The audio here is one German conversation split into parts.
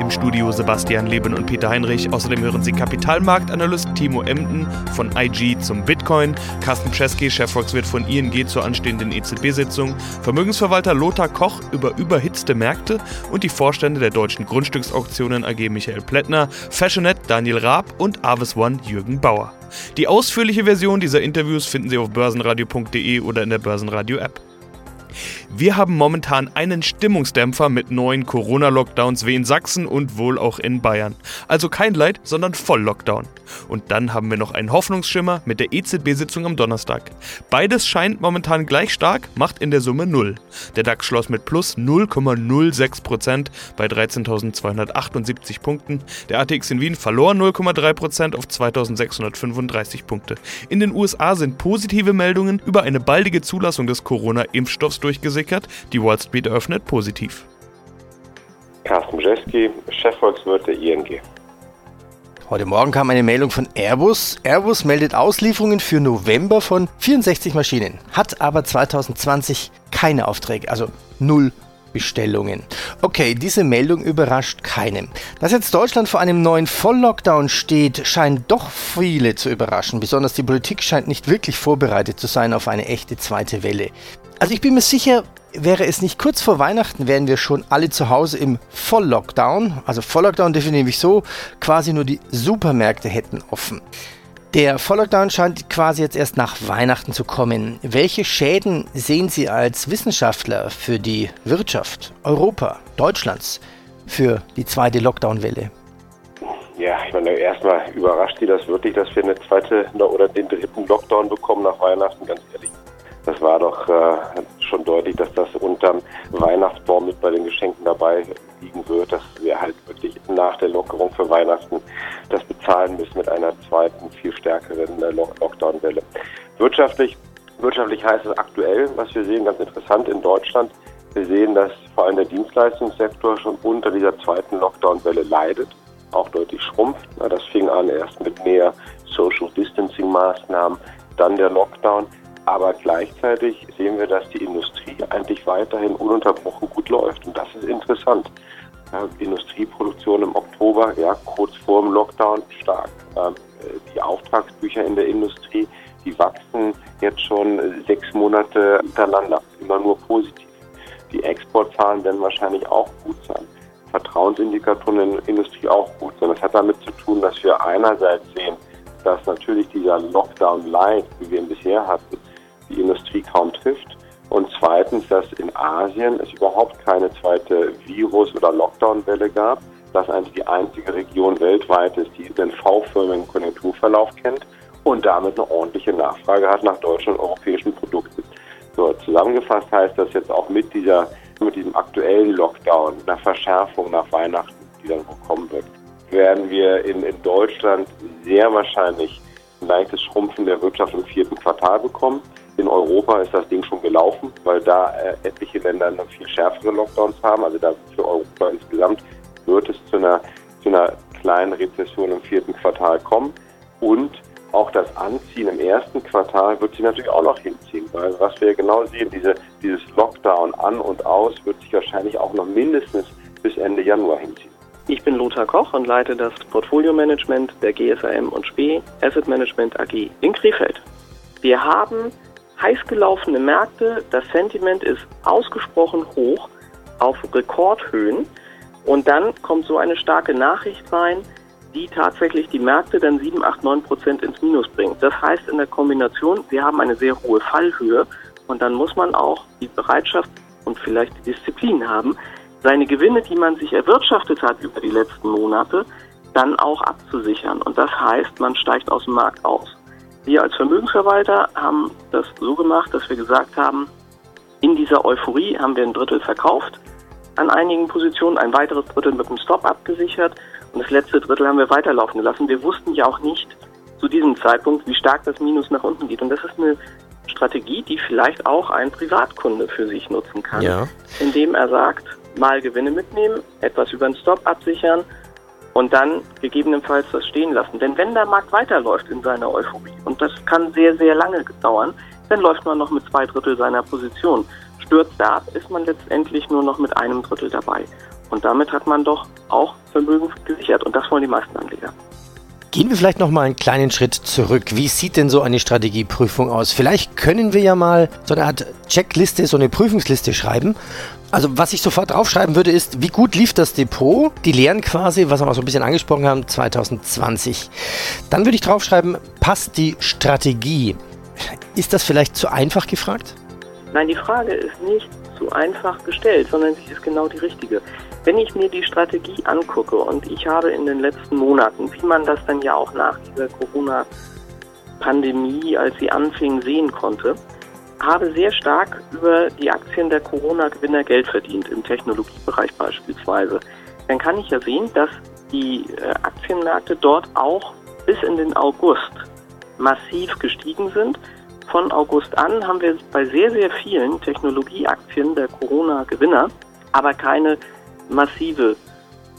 Im Studio Sebastian Leben und Peter Heinrich. Außerdem hören Sie Kapitalmarktanalyst Timo Emden von IG zum Bitcoin, Carsten Czeski, Chefvolkswirt von ING zur anstehenden EZB-Sitzung, Vermögensverwalter Lothar Koch über überhitzte Märkte und die Vorstände der deutschen Grundstücksauktionen AG Michael Plättner, Fashionet Daniel Raab und Avis One Jürgen Bauer. Die ausführliche Version dieser Interviews finden Sie auf börsenradio.de oder in der Börsenradio-App. Wir haben momentan einen Stimmungsdämpfer mit neuen Corona-Lockdowns wie in Sachsen und wohl auch in Bayern. Also kein Leid, sondern Voll-Lockdown. Und dann haben wir noch einen Hoffnungsschimmer mit der EZB-Sitzung am Donnerstag. Beides scheint momentan gleich stark, macht in der Summe 0. Der DAX schloss mit plus 0,06% bei 13.278 Punkten. Der ATX in Wien verlor 0,3% auf 2.635 Punkte. In den USA sind positive Meldungen über eine baldige Zulassung des Corona-Impfstoffs durchgesickert. Die Wall Street eröffnet positiv. Carsten Brzezki, Chefvolkswirt der ING. Heute Morgen kam eine Meldung von Airbus. Airbus meldet Auslieferungen für November von 64 Maschinen, hat aber 2020 keine Aufträge, also null Bestellungen. Okay, diese Meldung überrascht keinen. Dass jetzt Deutschland vor einem neuen Volllockdown steht, scheint doch viele zu überraschen. Besonders die Politik scheint nicht wirklich vorbereitet zu sein auf eine echte zweite Welle. Also ich bin mir sicher, wäre es nicht kurz vor Weihnachten, wären wir schon alle zu Hause im Volllockdown. Also Volllockdown definiere ich so, quasi nur die Supermärkte hätten offen. Der Volllockdown scheint quasi jetzt erst nach Weihnachten zu kommen. Welche Schäden sehen Sie als Wissenschaftler für die Wirtschaft Europa, Deutschlands, für die zweite Lockdown-Welle? Ja, ich meine, erstmal überrascht Sie das wirklich, dass wir eine zweite oder den dritten Lockdown bekommen nach Weihnachten, ganz ehrlich. Das war doch äh, schon deutlich, dass das unterm Weihnachtsbaum mit bei den Geschenken dabei liegen wird, dass wir halt wirklich nach der Lockerung für Weihnachten das bezahlen müssen mit einer zweiten, viel stärkeren äh, Lockdown-Welle. Wirtschaftlich, wirtschaftlich heißt es aktuell, was wir sehen, ganz interessant in Deutschland. Wir sehen, dass vor allem der Dienstleistungssektor schon unter dieser zweiten Lockdown-Welle leidet, auch deutlich schrumpft. Das fing an erst mit mehr Social Distancing-Maßnahmen, dann der Lockdown. Aber gleichzeitig sehen wir, dass die Industrie eigentlich weiterhin ununterbrochen gut läuft. Und das ist interessant. Industrieproduktion im Oktober, ja, kurz vor dem Lockdown, stark. Ähm, die Auftragsbücher in der Industrie, die wachsen jetzt schon sechs Monate hintereinander, immer nur positiv. Die Exportzahlen werden wahrscheinlich auch gut sein. Vertrauensindikatoren in der Industrie auch gut sein. Das hat damit zu tun, dass wir einerseits sehen, dass natürlich dieser Lockdown Light, wie wir ihn bisher hatten, die Industrie kaum trifft. Zweitens, dass in Asien es überhaupt keine zweite Virus- oder Lockdown-Welle gab, dass eigentlich die einzige Region weltweit ist, die den V-förmigen Konjunkturverlauf kennt und damit eine ordentliche Nachfrage hat nach deutschen und europäischen Produkten. So, zusammengefasst heißt das jetzt auch mit dieser, mit diesem aktuellen Lockdown, einer Verschärfung nach Weihnachten, die dann wohl kommen wird, werden wir in, in Deutschland sehr wahrscheinlich ein leichtes Schrumpfen der Wirtschaft im vierten Quartal bekommen. Europa ist das Ding schon gelaufen, weil da äh, etliche Länder noch viel schärfere Lockdowns haben. Also da für Europa insgesamt wird es zu einer, zu einer kleinen Rezession im vierten Quartal kommen. Und auch das Anziehen im ersten Quartal wird sich natürlich auch noch hinziehen, weil was wir genau sehen, diese, dieses Lockdown an und aus wird sich wahrscheinlich auch noch mindestens bis Ende Januar hinziehen. Ich bin Lothar Koch und leite das Portfolio-Management der GSAM und SPE Asset Management AG in Krefeld. Wir haben heiß gelaufene Märkte. Das Sentiment ist ausgesprochen hoch auf Rekordhöhen. Und dann kommt so eine starke Nachricht rein, die tatsächlich die Märkte dann 7, 8, 9 Prozent ins Minus bringt. Das heißt in der Kombination, wir haben eine sehr hohe Fallhöhe und dann muss man auch die Bereitschaft und vielleicht die Disziplin haben, seine Gewinne, die man sich erwirtschaftet hat über die letzten Monate, dann auch abzusichern. Und das heißt, man steigt aus dem Markt aus. Wir als Vermögensverwalter haben das so gemacht, dass wir gesagt haben, in dieser Euphorie haben wir ein Drittel verkauft an einigen Positionen, ein weiteres Drittel mit dem Stop abgesichert und das letzte Drittel haben wir weiterlaufen gelassen. Wir wussten ja auch nicht zu diesem Zeitpunkt, wie stark das Minus nach unten geht. Und das ist eine Strategie, die vielleicht auch ein Privatkunde für sich nutzen kann, Ja. indem er sagt, mal Gewinne mitnehmen, etwas über den Stop absichern und dann gegebenenfalls das stehen lassen. Denn wenn der Markt weiterläuft in seiner Euphorie, und das kann sehr, sehr lange dauern, dann läuft man noch mit zwei Drittel seiner Position. Stürzt er ab, ist man letztendlich nur noch mit einem Drittel dabei. Und damit hat man doch auch Vermögen gesichert. Und das wollen die meisten Anleger. Gehen wir vielleicht noch mal einen kleinen Schritt zurück. Wie sieht denn so eine Strategieprüfung aus? Vielleicht können wir ja mal so eine Art Checkliste, so eine Prüfungsliste schreiben. Also was ich sofort draufschreiben würde, ist, wie gut lief das Depot? Die Lehren quasi, was wir auch so ein bisschen angesprochen haben, 2020. Dann würde ich draufschreiben, passt die Strategie? Ist das vielleicht zu einfach gefragt? Nein, die Frage ist nicht zu einfach gestellt, sondern sie ist genau die richtige. Wenn ich mir die Strategie angucke und ich habe in den letzten Monaten, wie man das dann ja auch nach dieser Corona-Pandemie, als sie anfing, sehen konnte, habe sehr stark über die Aktien der Corona-Gewinner Geld verdient, im Technologiebereich beispielsweise. Dann kann ich ja sehen, dass die äh, Aktienmärkte dort auch bis in den August massiv gestiegen sind. Von August an haben wir bei sehr, sehr vielen Technologieaktien der Corona-Gewinner aber keine massive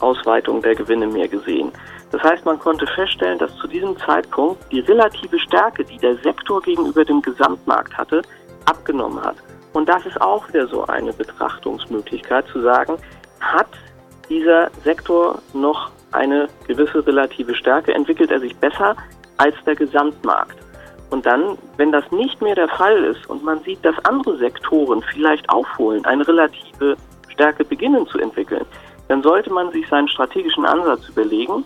Ausweitung der Gewinne mehr gesehen. Das heißt, man konnte feststellen, dass zu diesem Zeitpunkt die relative Stärke, die der Sektor gegenüber dem Gesamtmarkt hatte, abgenommen hat. Und das ist auch wieder so eine Betrachtungsmöglichkeit zu sagen, hat dieser Sektor noch eine gewisse relative Stärke, entwickelt er sich besser als der Gesamtmarkt. Und dann, wenn das nicht mehr der Fall ist und man sieht, dass andere Sektoren vielleicht aufholen, eine relative Stärke beginnen zu entwickeln, dann sollte man sich seinen strategischen Ansatz überlegen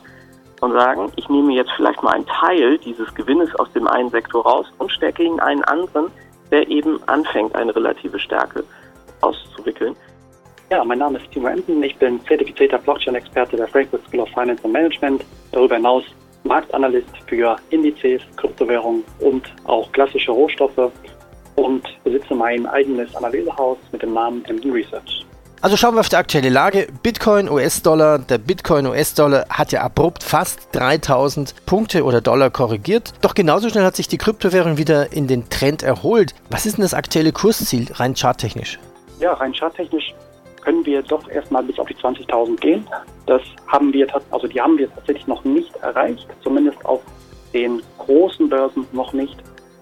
und sagen, ich nehme jetzt vielleicht mal einen Teil dieses Gewinnes aus dem einen Sektor raus und stecke ihn in einen anderen, der eben anfängt, eine relative Stärke auszuwickeln. Ja, mein Name ist Timo Emden. Ich bin zertifizierter Blockchain-Experte der Frankfurt School of Finance and Management. Darüber hinaus Marktanalyst für Indizes, Kryptowährungen und auch klassische Rohstoffe und besitze mein eigenes Analysehaus mit dem Namen Emden Research. Also schauen wir auf die aktuelle Lage. Bitcoin, US-Dollar. Der Bitcoin, US-Dollar hat ja abrupt fast 3000 Punkte oder Dollar korrigiert. Doch genauso schnell hat sich die Kryptowährung wieder in den Trend erholt. Was ist denn das aktuelle Kursziel rein charttechnisch? Ja, rein charttechnisch können wir doch erstmal bis auf die 20.000 gehen. Das haben wir, also die haben wir tatsächlich noch nicht erreicht, zumindest auf den großen Börsen noch nicht.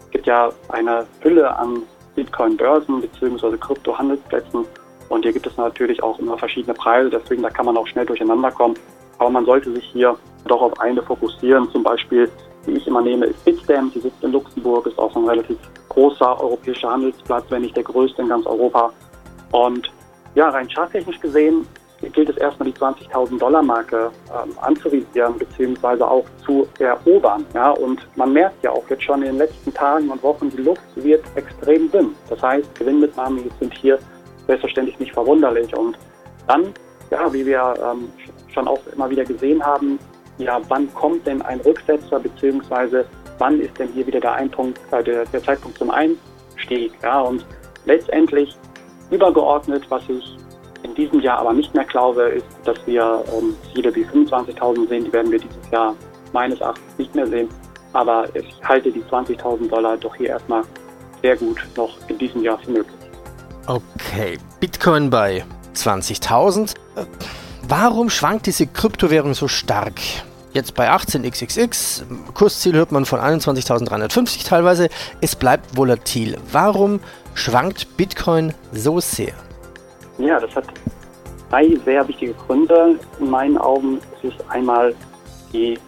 Es gibt ja eine Fülle an Bitcoin-Börsen bzw. Krypto-Handelsplätzen und hier gibt es natürlich auch immer verschiedene Preise, deswegen da kann man auch schnell durcheinander kommen. Aber man sollte sich hier doch auf eine fokussieren. Zum Beispiel, die ich immer nehme, ist Bitstamp. Die sitzt in Luxemburg, ist auch ein relativ großer europäischer Handelsplatz, wenn nicht der größte in ganz Europa. Und ja, rein charttechnisch gesehen gilt es erstmal die 20.000 Dollar Marke ähm, anzuvisieren beziehungsweise auch zu erobern. Ja, und man merkt ja auch jetzt schon in den letzten Tagen und Wochen, die Luft wird extrem dünn. Das heißt, Gewinnmitnahmen sind hier selbstverständlich nicht verwunderlich. Und dann, ja, wie wir ähm, schon auch immer wieder gesehen haben, ja, wann kommt denn ein Rücksetzer, beziehungsweise wann ist denn hier wieder der, Einpunkt, äh, der, der Zeitpunkt zum Einstieg? Ja, und letztendlich übergeordnet, was ich in diesem Jahr aber nicht mehr glaube, ist, dass wir ähm, Ziele wie 25.000 sehen. Die werden wir dieses Jahr meines Erachtens nicht mehr sehen. Aber ich halte die 20.000 Dollar doch hier erstmal sehr gut noch in diesem Jahr für möglich. Okay, Bitcoin bei 20.000. Äh, Warum schwankt diese Kryptowährung so stark? Jetzt bei 18xxx, Kursziel hört man von 21.350 teilweise. Es bleibt volatil. Warum schwankt Bitcoin so sehr? Ja, das hat drei sehr wichtige Gründe. In meinen Augen ist es einmal die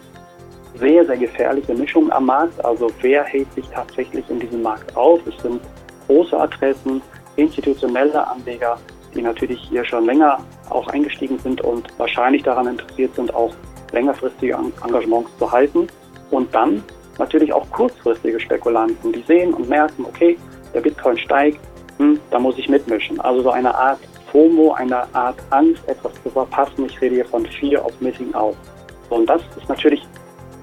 sehr, sehr gefährliche Mischung am Markt. Also wer hält sich tatsächlich in diesem Markt auf? Es sind große Adressen, institutionelle Anleger, die natürlich hier schon länger auch eingestiegen sind und wahrscheinlich daran interessiert sind, auch längerfristige Engagements zu halten. Und dann natürlich auch kurzfristige Spekulanten, die sehen und merken, okay, der Bitcoin steigt, hm, da muss ich mitmischen. Also so eine Art FOMO, eine Art Angst, etwas zu verpassen. Ich rede hier von Fear of Missing Out. Und das ist natürlich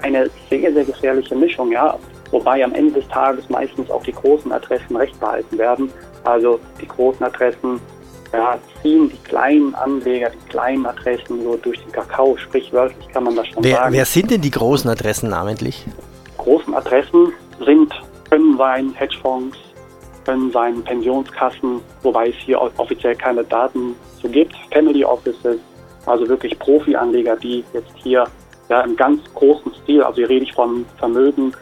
eine sehr, sehr gefährliche Mischung, ja. Wobei am Ende des Tages meistens auch die großen Adressen recht behalten werden. Also die großen Adressen ja, ziehen die kleinen Anleger, die kleinen Adressen so durch den Kakao, sprichwörtlich kann man das schon Wer, sagen. wer sind denn die großen Adressen namentlich? großen Adressen sind, können sein Hedgefonds, können seinen Pensionskassen, wobei es hier offiziell keine Daten zu gibt, Family Offices, also wirklich Profi-Anleger, die jetzt hier ja, im ganz großen Stil, also hier rede ich von Vermögen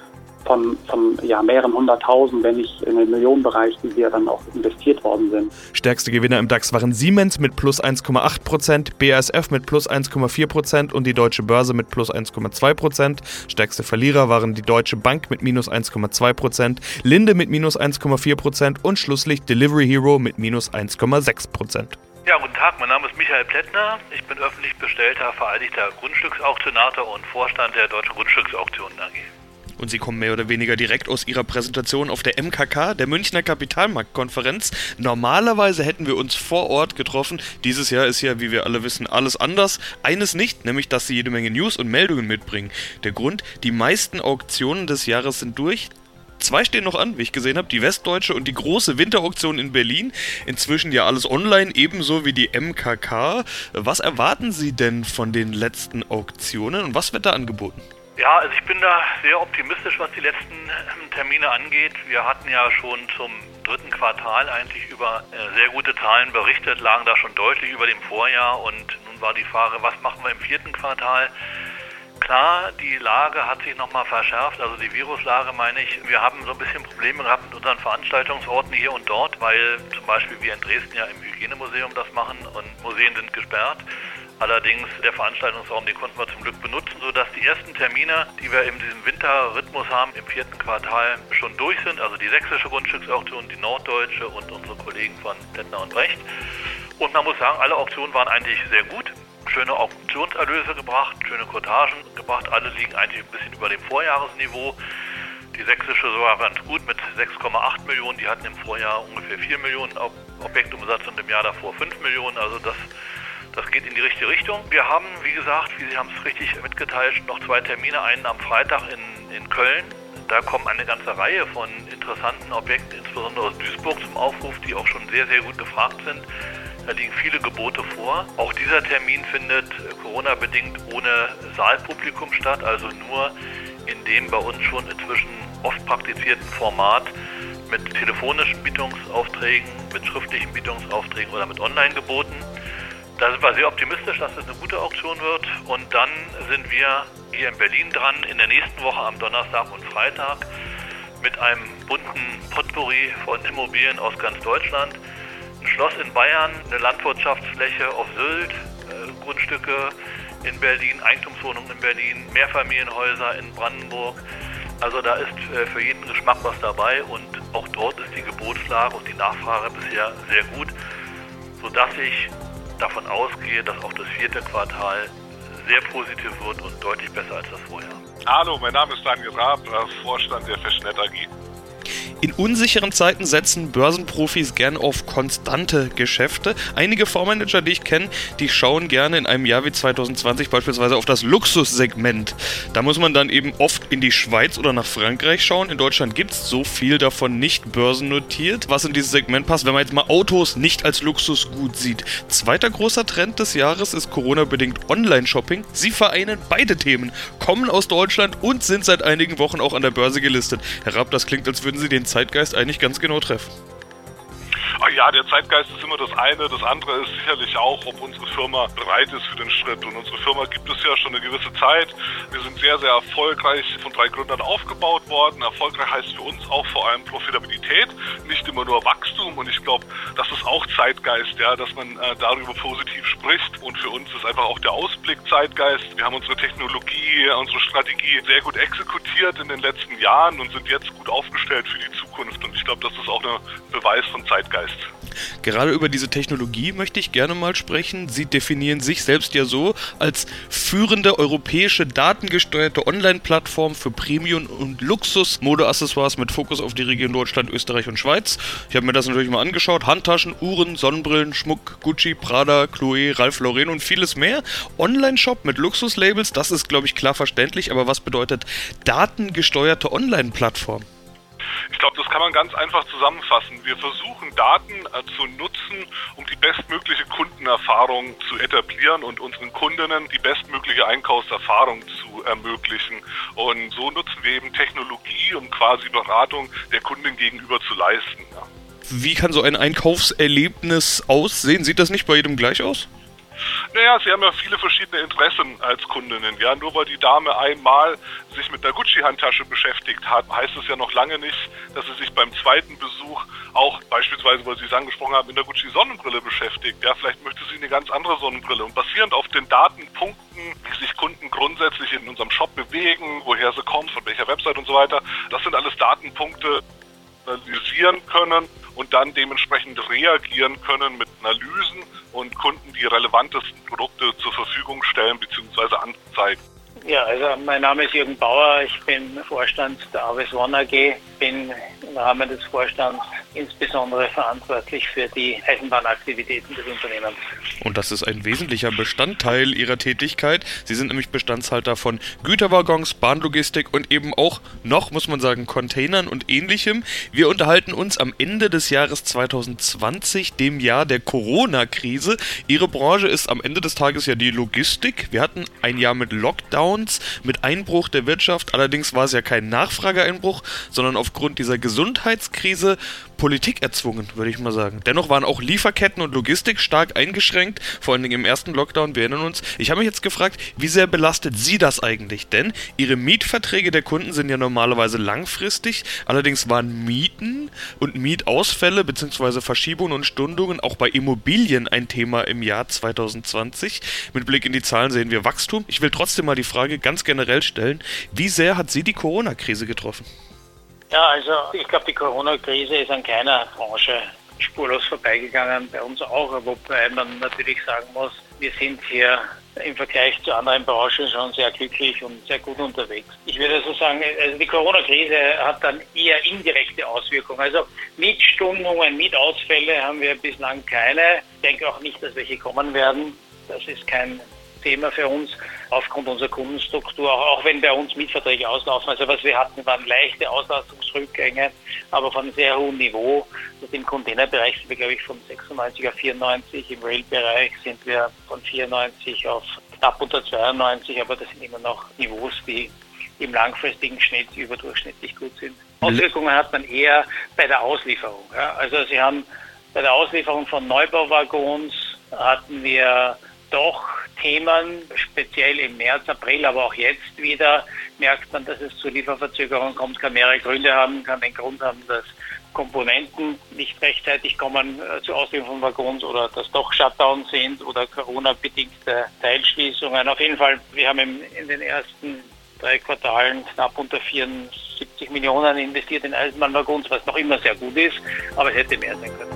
von, von ja, mehreren hunderttausend, wenn nicht in den Millionenbereich, die hier dann auch investiert worden sind. Stärkste Gewinner im DAX waren Siemens mit plus 1,8 Prozent, BASF mit plus 1,4 Prozent und die Deutsche Börse mit plus 1,2 Prozent. Stärkste Verlierer waren die Deutsche Bank mit minus 1,2 Prozent, Linde mit minus 1,4 Prozent und schlusslich Delivery Hero mit minus 1,6 Prozent. Ja, guten Tag, mein Name ist Michael Plättner. Ich bin öffentlich bestellter, vereidigter Grundstücksauktionator und Vorstand der Deutschen Grundstücksauktionen AG und sie kommen mehr oder weniger direkt aus ihrer Präsentation auf der MKK, der Münchner Kapitalmarktkonferenz. Normalerweise hätten wir uns vor Ort getroffen. Dieses Jahr ist ja, wie wir alle wissen, alles anders. Eines nicht, nämlich dass sie jede Menge News und Meldungen mitbringen. Der Grund, die meisten Auktionen des Jahres sind durch. Zwei stehen noch an, wie ich gesehen habe, die Westdeutsche und die große Winterauktion in Berlin. Inzwischen ja alles online, ebenso wie die MKK. Was erwarten Sie denn von den letzten Auktionen und was wird da angeboten? Ja, also ich bin da sehr optimistisch, was die letzten ähm, Termine angeht. Wir hatten ja schon zum dritten Quartal eigentlich über äh, sehr gute Zahlen berichtet, lagen da schon deutlich über dem Vorjahr und nun war die Frage, was machen wir im vierten Quartal? Klar, die Lage hat sich nochmal verschärft, also die Viruslage meine ich. Wir haben so ein bisschen Probleme gehabt mit unseren Veranstaltungsorten hier und dort, weil zum Beispiel wir in Dresden ja im Hygienemuseum das machen und Museen sind gesperrt. Allerdings der Veranstaltungsraum, den konnten wir zum Glück benutzen, sodass die ersten Termine, die wir in diesem Winterrhythmus haben, im vierten Quartal schon durch sind. Also die sächsische Grundstücksauktion, die norddeutsche und unsere Kollegen von Lettner und Brecht. Und man muss sagen, alle Auktionen waren eigentlich sehr gut. Schöne Auktionserlöse gebracht, schöne Quotagen gebracht. Alle liegen eigentlich ein bisschen über dem Vorjahresniveau. Die sächsische sogar ganz gut mit 6,8 Millionen. Die hatten im Vorjahr ungefähr 4 Millionen Objektumsatz und im Jahr davor 5 Millionen. Also das das geht in die richtige Richtung. Wir haben, wie gesagt, wie Sie haben es richtig mitgeteilt, noch zwei Termine. Einen am Freitag in, in Köln. Da kommen eine ganze Reihe von interessanten Objekten, insbesondere aus Duisburg, zum Aufruf, die auch schon sehr, sehr gut gefragt sind. Da liegen viele Gebote vor. Auch dieser Termin findet Corona-bedingt ohne Saalpublikum statt, also nur in dem bei uns schon inzwischen oft praktizierten Format mit telefonischen Bietungsaufträgen, mit schriftlichen Bietungsaufträgen oder mit Online-Geboten. Da sind wir sehr optimistisch, dass es eine gute Auktion wird. Und dann sind wir hier in Berlin dran, in der nächsten Woche am Donnerstag und Freitag mit einem bunten Potpourri von Immobilien aus ganz Deutschland. Ein Schloss in Bayern, eine Landwirtschaftsfläche auf Sylt, äh, Grundstücke in Berlin, Eigentumswohnungen in Berlin, Mehrfamilienhäuser in Brandenburg. Also da ist äh, für jeden Geschmack was dabei und auch dort ist die Gebotslage und die Nachfrage bisher sehr gut, sodass ich davon ausgehe, dass auch das vierte Quartal sehr positiv wird und deutlich besser als das vorher. Hallo, mein Name ist Daniel Raab, äh, Vorstand der Fashionet AG. In unsicheren Zeiten setzen Börsenprofis gern auf konstante Geschäfte. Einige Fondsmanager, die ich kenne, die schauen gerne in einem Jahr wie 2020 beispielsweise auf das Luxussegment. Da muss man dann eben oft in die Schweiz oder nach Frankreich schauen. In Deutschland gibt es so viel davon nicht börsennotiert, was in dieses Segment passt, wenn man jetzt mal Autos nicht als Luxusgut sieht. Zweiter großer Trend des Jahres ist Corona-bedingt Online-Shopping. Sie vereinen beide Themen, kommen aus Deutschland und sind seit einigen Wochen auch an der Börse gelistet. Herr Rapp, das klingt, als würden Sie den Zeitgeist eigentlich ganz genau treffen. Ja, der Zeitgeist ist immer das eine. Das andere ist sicherlich auch, ob unsere Firma bereit ist für den Schritt. Und unsere Firma gibt es ja schon eine gewisse Zeit. Wir sind sehr, sehr erfolgreich von drei Gründern aufgebaut worden. Erfolgreich heißt für uns auch vor allem Profitabilität, nicht immer nur Wachstum. Und ich glaube, das ist auch Zeitgeist, ja, dass man äh, darüber positiv spricht. Und für uns ist einfach auch der Ausblick Zeitgeist. Wir haben unsere Technologie, unsere Strategie sehr gut exekutiert in den letzten Jahren und sind jetzt gut aufgestellt für die Zukunft. Und ich glaube, das ist auch ein Beweis von Zeitgeist. Gerade über diese Technologie möchte ich gerne mal sprechen. Sie definieren sich selbst ja so als führende europäische datengesteuerte Online-Plattform für Premium- und Luxus-Modeaccessoires mit Fokus auf die Region Deutschland, Österreich und Schweiz. Ich habe mir das natürlich mal angeschaut. Handtaschen, Uhren, Sonnenbrillen, Schmuck, Gucci, Prada, Chloé, Ralph Lauren und vieles mehr. Online-Shop mit Luxuslabels, das ist, glaube ich, klar verständlich. Aber was bedeutet datengesteuerte Online-Plattform? Ich glaube, das kann man ganz einfach zusammenfassen. Wir versuchen Daten äh, zu nutzen, um die bestmögliche Kundenerfahrung zu etablieren und unseren Kundinnen die bestmögliche Einkaufserfahrung zu ermöglichen. Und so nutzen wir eben Technologie, um quasi Beratung der Kundin gegenüber zu leisten. Ja. Wie kann so ein Einkaufserlebnis aussehen? Sieht das nicht bei jedem gleich aus? Naja, sie haben ja viele verschiedene Interessen als Kundinnen. Ja, nur weil die Dame einmal sich mit der Gucci-Handtasche beschäftigt hat, heißt es ja noch lange nicht, dass sie sich beim zweiten Besuch auch beispielsweise, weil Sie es angesprochen haben, mit der Gucci-Sonnenbrille beschäftigt. Ja, vielleicht möchte sie eine ganz andere Sonnenbrille. Und basierend auf den Datenpunkten, wie sich Kunden grundsätzlich in unserem Shop bewegen, woher sie kommen, von welcher Website und so weiter, das sind alles Datenpunkte, analysieren können und dann dementsprechend reagieren können mit Analysen und Kunden die relevantesten Produkte zur Verfügung stellen bzw. anzeigen. Ja, also mein Name ist Jürgen Bauer, ich bin Vorstand der Aves One AG, bin im Rahmen des Vorstands insbesondere verantwortlich für die Eisenbahnaktivitäten des Unternehmens. Und das ist ein wesentlicher Bestandteil Ihrer Tätigkeit. Sie sind nämlich Bestandshalter von Güterwaggons, Bahnlogistik und eben auch noch, muss man sagen, Containern und ähnlichem. Wir unterhalten uns am Ende des Jahres 2020, dem Jahr der Corona-Krise. Ihre Branche ist am Ende des Tages ja die Logistik. Wir hatten ein Jahr mit Lockdowns, mit Einbruch der Wirtschaft. Allerdings war es ja kein Nachfrageeinbruch, sondern aufgrund dieser Gesundheitskrise Politik erzwungen, würde ich mal sagen. Dennoch waren auch Lieferketten und Logistik stark eingeschränkt, vor allen Dingen im ersten Lockdown, wir erinnern uns. Ich habe mich jetzt gefragt, wie sehr belastet Sie das eigentlich? Denn Ihre Mietverträge der Kunden sind ja normalerweise langfristig, allerdings waren Mieten und Mietausfälle bzw. Verschiebungen und Stundungen auch bei Immobilien ein Thema im Jahr 2020. Mit Blick in die Zahlen sehen wir Wachstum. Ich will trotzdem mal die Frage ganz generell stellen, wie sehr hat Sie die Corona-Krise getroffen? Ja, also ich glaube, die Corona-Krise ist an keiner Branche spurlos vorbeigegangen, bei uns auch, wobei man natürlich sagen muss, wir sind hier im Vergleich zu anderen Branchen schon sehr glücklich und sehr gut unterwegs. Ich würde also sagen, also die Corona-Krise hat dann eher indirekte Auswirkungen. Also Mietstundungen, Mietausfälle haben wir bislang keine. Ich denke auch nicht, dass welche kommen werden. Das ist kein Thema für uns aufgrund unserer Kundenstruktur, auch, wenn bei uns Mietverträge auslaufen. Also was wir hatten, waren leichte Auslastungsrückgänge, aber von sehr hohem Niveau. Also Im Containerbereich sind wir, glaube ich, von 96 auf 94. Im Rail-Bereich sind wir von 94 auf knapp unter 92, aber das sind immer noch Niveaus, die im langfristigen Schnitt überdurchschnittlich gut sind. Auswirkungen hat man eher bei der Auslieferung. Ja. Also Sie haben bei der Auslieferung von Neubauwaggons hatten wir doch Themen, speziell im März, April, aber auch jetzt wieder, merkt man, dass es zu Lieferverzögerungen kommt, kann mehrere Gründe haben, kann den Grund haben, dass Komponenten nicht rechtzeitig kommen äh, zur Auslieferung von Waggons oder dass doch Shutdowns sind oder Corona-bedingte Teilschließungen. Auf jeden Fall, wir haben in den ersten drei Quartalen knapp unter 74 Millionen investiert in Eisenbahnwaggons, was noch immer sehr gut ist, aber es hätte mehr sein können.